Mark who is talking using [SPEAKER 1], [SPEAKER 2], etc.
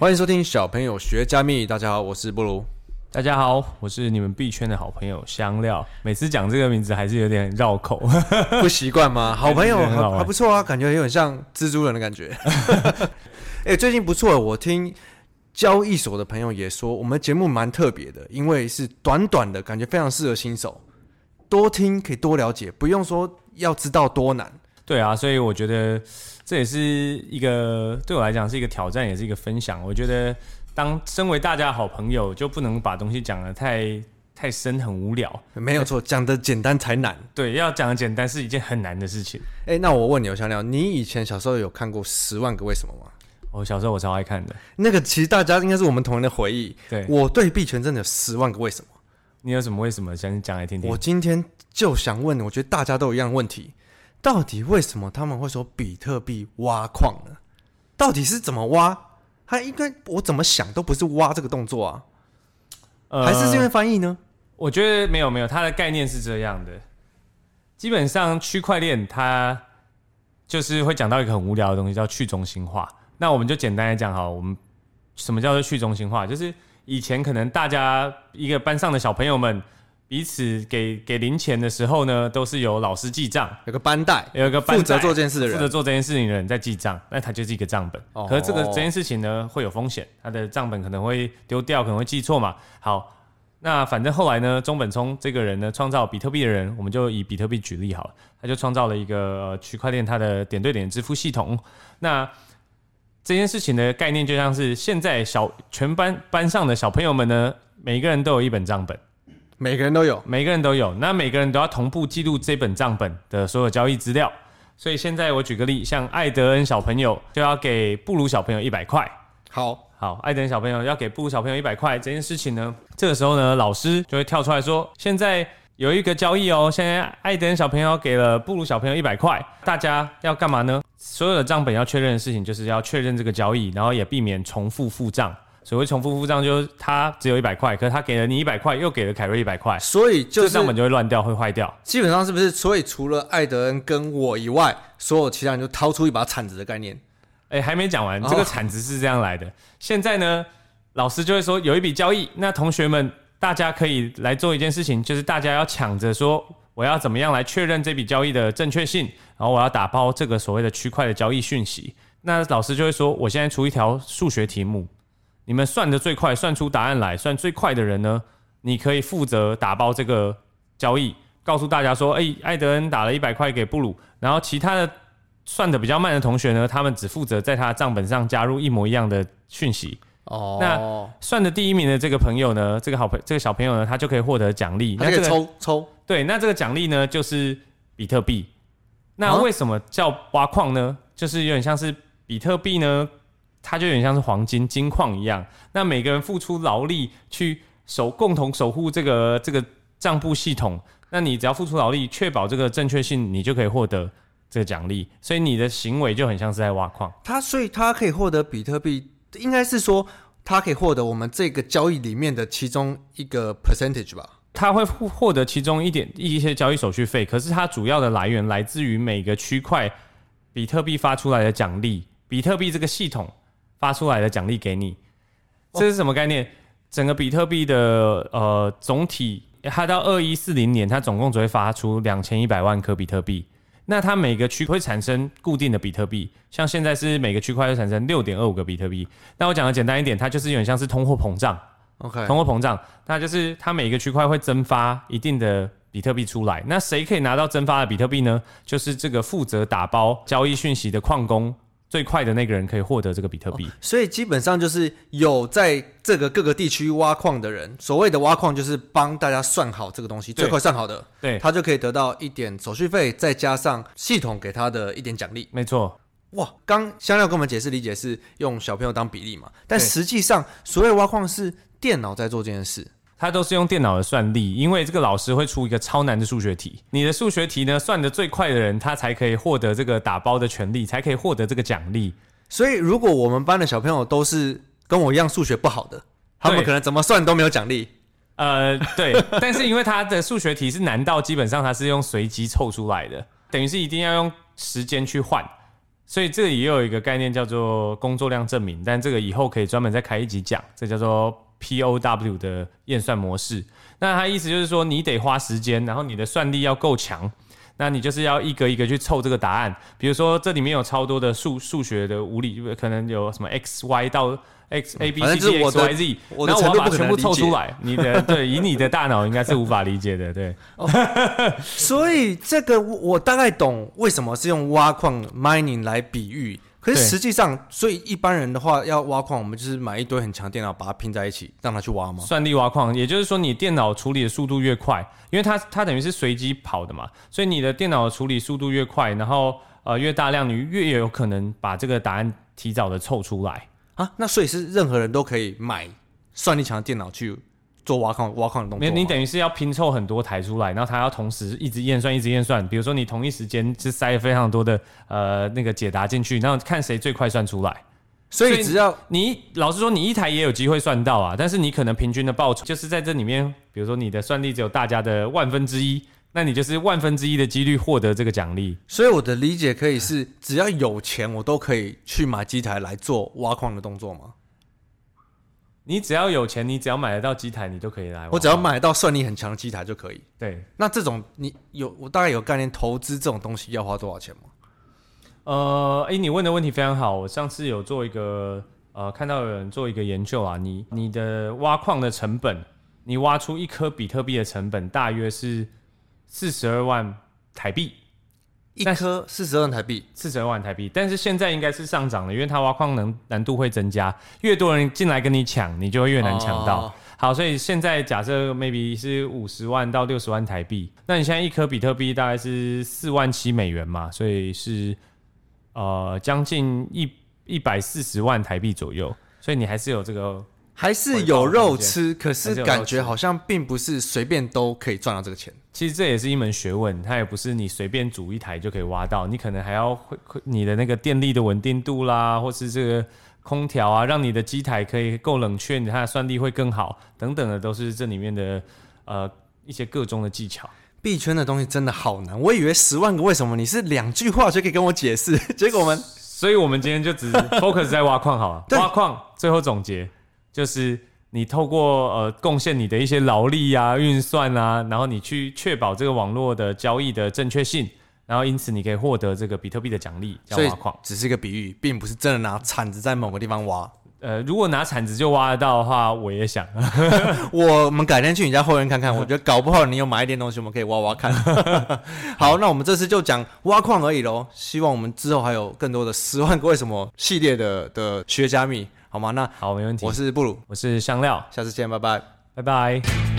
[SPEAKER 1] 欢迎收听小朋友学加密。大家好，我是布鲁。
[SPEAKER 2] 大家好，我是你们币圈的好朋友香料。每次讲这个名字还是有点绕口，
[SPEAKER 1] 不习惯吗？好朋友还还不错啊，感觉有点像蜘蛛人的感觉。哎、欸，最近不错，我听交易所的朋友也说，我们节目蛮特别的，因为是短短的，感觉非常适合新手，多听可以多了解，不用说要知道多难。
[SPEAKER 2] 对啊，所以我觉得。这也是一个对我来讲是一个挑战，也是一个分享。我觉得，当身为大家的好朋友，就不能把东西讲的太太深，很无聊。
[SPEAKER 1] 没有错，讲的简单才难。
[SPEAKER 2] 对，要讲的简单是一件很难的事情。
[SPEAKER 1] 哎，那我问你，我想聊，你以前小时候有看过《十万个为什么》吗？
[SPEAKER 2] 我小时候我超爱看的。
[SPEAKER 1] 那个其实大家应该是我们童年的回忆。
[SPEAKER 2] 对，
[SPEAKER 1] 我对币圈真的有十万个为什么。
[SPEAKER 2] 你有什么为什么？想讲来听听。
[SPEAKER 1] 我今天就想问，我觉得大家都有一样问题。到底为什么他们会说比特币挖矿呢？到底是怎么挖？他应该我怎么想都不是挖这个动作啊，呃、还是是因为翻译呢？
[SPEAKER 2] 我觉得没有没有，它的概念是这样的。基本上区块链它就是会讲到一个很无聊的东西，叫去中心化。那我们就简单来讲哈，我们什么叫做去中心化？就是以前可能大家一个班上的小朋友们。彼此给给零钱的时候呢，都是由老师记账，
[SPEAKER 1] 有个班带，
[SPEAKER 2] 有一个负责
[SPEAKER 1] 做这件事的人，
[SPEAKER 2] 负责做这件事情的人在记账，那他就是一个账本。哦、可是这个这件事情呢，会有风险，他的账本可能会丢掉，可能会记错嘛。好，那反正后来呢，中本聪这个人呢，创造比特币的人，我们就以比特币举例好了，他就创造了一个呃区块链，它的点对点支付系统。那这件事情的概念就像是现在小全班班上的小朋友们呢，每个人都有一本账本。
[SPEAKER 1] 每个人都有，
[SPEAKER 2] 每个人都有，那每个人都要同步记录这本账本的所有交易资料。所以现在我举个例，像艾德恩小朋友就要给布鲁小朋友一百块。
[SPEAKER 1] 好，
[SPEAKER 2] 好，艾德恩小朋友要给布鲁小朋友一百块这件事情呢，这个时候呢，老师就会跳出来说：现在有一个交易哦，现在艾德恩小朋友给了布鲁小朋友一百块，大家要干嘛呢？所有的账本要确认的事情，就是要确认这个交易，然后也避免重复付账。所谓重复付账，就是他只有一百块，可是他给了你一百块，又给了凯瑞一百块，
[SPEAKER 1] 所以就是
[SPEAKER 2] 账本就会乱掉，会坏掉。
[SPEAKER 1] 基本上是不是？所以除了艾德恩跟我以外，所有其他人就掏出一把铲子的概念。
[SPEAKER 2] 哎、欸，还没讲完，这个铲子是这样来的。哦、现在呢，老师就会说有一笔交易，那同学们大家可以来做一件事情，就是大家要抢着说我要怎么样来确认这笔交易的正确性，然后我要打包这个所谓的区块的交易讯息。那老师就会说，我现在出一条数学题目。你们算的最快，算出答案来，算最快的人呢，你可以负责打包这个交易，告诉大家说，哎、欸，艾德恩打了一百块给布鲁，然后其他的算的比较慢的同学呢，他们只负责在他的账本上加入一模一样的讯息。哦，那算的第一名的这个朋友呢，这个好朋这个小朋友呢，他就可以获得奖励。
[SPEAKER 1] 那这个抽抽，
[SPEAKER 2] 对，那这个奖励呢就是比特币。那为什么叫挖矿呢？就是有点像是比特币呢。它就有点像是黄金金矿一样，那每个人付出劳力去守，共同守护这个这个账簿系统。那你只要付出劳力，确保这个正确性，你就可以获得这个奖励。所以你的行为就很像是在挖矿。
[SPEAKER 1] 它所以它可以获得比特币，应该是说它可以获得我们这个交易里面的其中一个 percentage 吧？
[SPEAKER 2] 它会获获得其中一点一些交易手续费，可是它主要的来源来自于每个区块比特币发出来的奖励，比特币这个系统。发出来的奖励给你，这是什么概念？哦、整个比特币的呃总体，它到二一四零年，它总共只会发出两千一百万颗比特币。那它每个区会产生固定的比特币，像现在是每个区块会产生六点二五个比特币。那我讲的简单一点，它就是有点像是通货膨胀。OK，通货膨胀，那就是它每个区块会增发一定的比特币出来。那谁可以拿到增发的比特币呢？就是这个负责打包交易讯息的矿工。最快的那个人可以获得这个比特币。哦，
[SPEAKER 1] 所以基本上就是有在这个各个地区挖矿的人，所谓的挖矿就是帮大家算好这个东西，最快算好的，
[SPEAKER 2] 对，
[SPEAKER 1] 他就可以得到一点手续费，再加上系统给他的一点奖励。
[SPEAKER 2] 没错，
[SPEAKER 1] 哇，刚香料跟我们解释理解是用小朋友当比例嘛，但实际上所谓挖矿是电脑在做这件事。
[SPEAKER 2] 它都是用电脑的算力，因为这个老师会出一个超难的数学题。你的数学题呢，算得最快的人，他才可以获得这个打包的权利，才可以获得这个奖励。
[SPEAKER 1] 所以，如果我们班的小朋友都是跟我一样数学不好的，他们可能怎么算都没有奖励。
[SPEAKER 2] 呃，对。但是因为他的数学题是难到基本上他是用随机凑出来的，等于是一定要用时间去换。所以这里也有一个概念叫做工作量证明，但这个以后可以专门再开一集讲，这叫做 POW 的验算模式。那它意思就是说，你得花时间，然后你的算力要够强，那你就是要一个一个去凑这个答案。比如说这里面有超多的数数学的无理，可能有什么 x y 到 x a b c d x y z，然后我要把它全部凑出来。你的对，以你的大脑应该是无法理解的，对。
[SPEAKER 1] 哦、所以这个我大概懂为什么是用挖矿 mining 来比喻。可是实际上，所以一般人的话要挖矿，我们就是买一堆很强电脑，把它拼在一起，让它去挖吗？
[SPEAKER 2] 算力挖矿，也就是说，你电脑处理的速度越快，因为它它等于是随机跑的嘛，所以你的电脑处理速度越快，然后呃越大量，你越有可能把这个答案提早的凑出来
[SPEAKER 1] 啊。那所以是任何人都可以买算力强的电脑去。做挖矿挖矿的动作，
[SPEAKER 2] 你等于是要拼凑很多台出来，然后它要同时一直验算，一直验算。比如说你同一时间是塞了非常多的呃那个解答进去，然后看谁最快算出来。
[SPEAKER 1] 所以只要
[SPEAKER 2] 你老实说，你一台也有机会算到啊，但是你可能平均的报酬就是在这里面，比如说你的算力只有大家的万分之一，那你就是万分之一的几率获得这个奖励。
[SPEAKER 1] 所以我的理解可以是，只要有钱，我都可以去买机台来做挖矿的动作吗？
[SPEAKER 2] 你只要有钱，你只要买得到机台，你都可以来。
[SPEAKER 1] 我只要买到算力很强的机台就可以。
[SPEAKER 2] 对，
[SPEAKER 1] 那这种你有我大概有概念，投资这种东西要花多少钱吗？
[SPEAKER 2] 呃，哎、欸，你问的问题非常好。我上次有做一个呃，看到有人做一个研究啊，你你的挖矿的成本，你挖出一颗比特币的成本大约是四十二万台币。
[SPEAKER 1] 一颗四十二万台币，
[SPEAKER 2] 四十二万台币，但是现在应该是上涨了，因为它挖矿能难度会增加，越多人进来跟你抢，你就会越难抢到。哦、好，所以现在假设 maybe 是五十万到六十万台币，那你现在一颗比特币大概是四万七美元嘛，所以是呃将近一一百四十万台币左右，所以你还是有这个。
[SPEAKER 1] 还是有肉吃，可是感觉好像并不是随便都可以赚到这个钱。
[SPEAKER 2] 其实这也是一门学问，它也不是你随便煮一台就可以挖到，你可能还要会你的那个电力的稳定度啦，或是这个空调啊，让你的机台可以够冷却，它的算力会更好，等等的，都是这里面的呃一些各中的技巧。
[SPEAKER 1] 币圈的东西真的好难，我以为十万个为什么你是两句话就可以跟我解释，结果我们，
[SPEAKER 2] 所以我们今天就只 focus 在挖矿好了，挖矿最后总结。就是你透过呃贡献你的一些劳力啊、运算啊，然后你去确保这个网络的交易的正确性，然后因此你可以获得这个比特币的奖励，叫挖矿。
[SPEAKER 1] 只是一个比喻，并不是真的拿铲子在某个地方挖。
[SPEAKER 2] 呃，如果拿铲子就挖得到的话，我也想。
[SPEAKER 1] 我们改天去你家后院看看，我觉得搞不好你有买一点东西，我们可以挖挖看。好，那我们这次就讲挖矿而已喽。希望我们之后还有更多的十万个为什么系列的的学加密。好吗？那
[SPEAKER 2] 好，没问题。
[SPEAKER 1] 我是布鲁，
[SPEAKER 2] 我是香料，
[SPEAKER 1] 下次见，拜拜，
[SPEAKER 2] 拜拜。